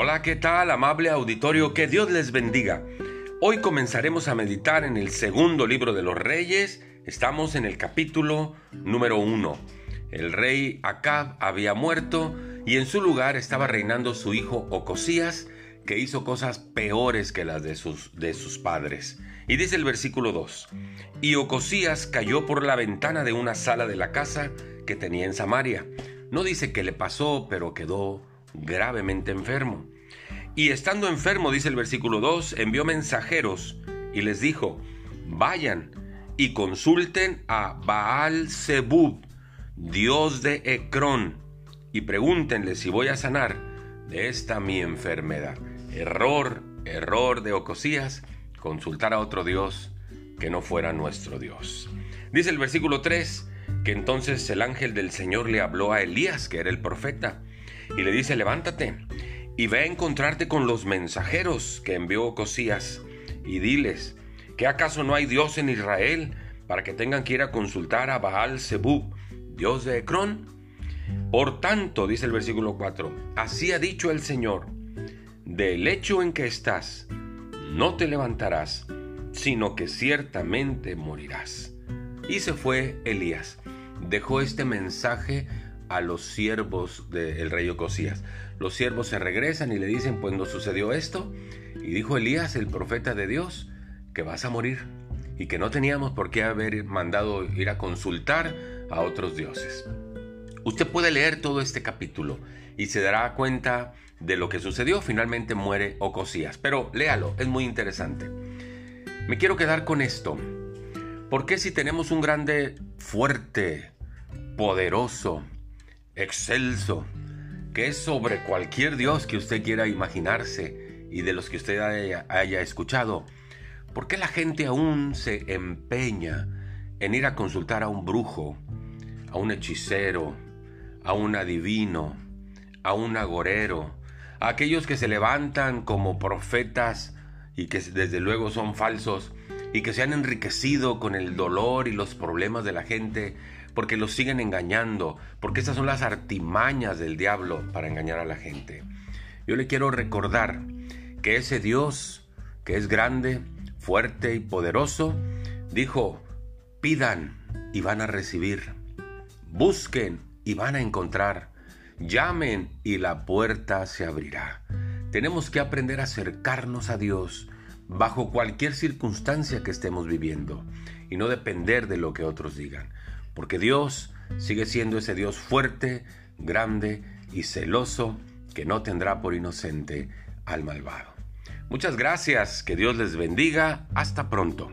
Hola, ¿qué tal, amable auditorio? Que Dios les bendiga. Hoy comenzaremos a meditar en el segundo libro de los reyes. Estamos en el capítulo número uno. El rey Acab había muerto y en su lugar estaba reinando su hijo Ocosías, que hizo cosas peores que las de sus, de sus padres. Y dice el versículo 2, y Ocosías cayó por la ventana de una sala de la casa que tenía en Samaria. No dice qué le pasó, pero quedó gravemente enfermo. Y estando enfermo, dice el versículo 2, envió mensajeros y les dijo, vayan y consulten a Baal Zebub, dios de Ecrón, y pregúntenle si voy a sanar de esta mi enfermedad. Error, error de Ocosías, consultar a otro dios que no fuera nuestro Dios. Dice el versículo 3 que entonces el ángel del Señor le habló a Elías, que era el profeta, y le dice, levántate y ve a encontrarte con los mensajeros que envió Cosías y diles, ¿que acaso no hay Dios en Israel para que tengan que ir a consultar a Baal Zebub, Dios de Ecrón? Por tanto, dice el versículo 4, así ha dicho el Señor, del hecho en que estás, no te levantarás, sino que ciertamente morirás. Y se fue Elías, dejó este mensaje a los siervos del rey Ocosías. Los siervos se regresan y le dicen, pues nos sucedió esto. Y dijo Elías, el profeta de Dios, que vas a morir y que no teníamos por qué haber mandado ir a consultar a otros dioses. Usted puede leer todo este capítulo y se dará cuenta de lo que sucedió. Finalmente muere Ocosías, pero léalo, es muy interesante. Me quiero quedar con esto. ¿Por qué si tenemos un grande, fuerte, poderoso, excelso, que es sobre cualquier Dios que usted quiera imaginarse y de los que usted haya, escuchado. ¿Por qué la gente aún se empeña en ir a consultar a un brujo, a un hechicero, a un adivino, a un agorero, a aquellos que se levantan como profetas y que desde luego son falsos y que se han enriquecido con el dolor y los problemas de la gente porque los siguen engañando, porque esas son las artimañas del diablo para engañar a la gente. Yo le quiero recordar que ese Dios, que es grande, fuerte y poderoso, dijo, pidan y van a recibir, busquen y van a encontrar, llamen y la puerta se abrirá. Tenemos que aprender a acercarnos a Dios bajo cualquier circunstancia que estemos viviendo y no depender de lo que otros digan porque Dios sigue siendo ese Dios fuerte, grande y celoso que no tendrá por inocente al malvado. Muchas gracias, que Dios les bendiga, hasta pronto.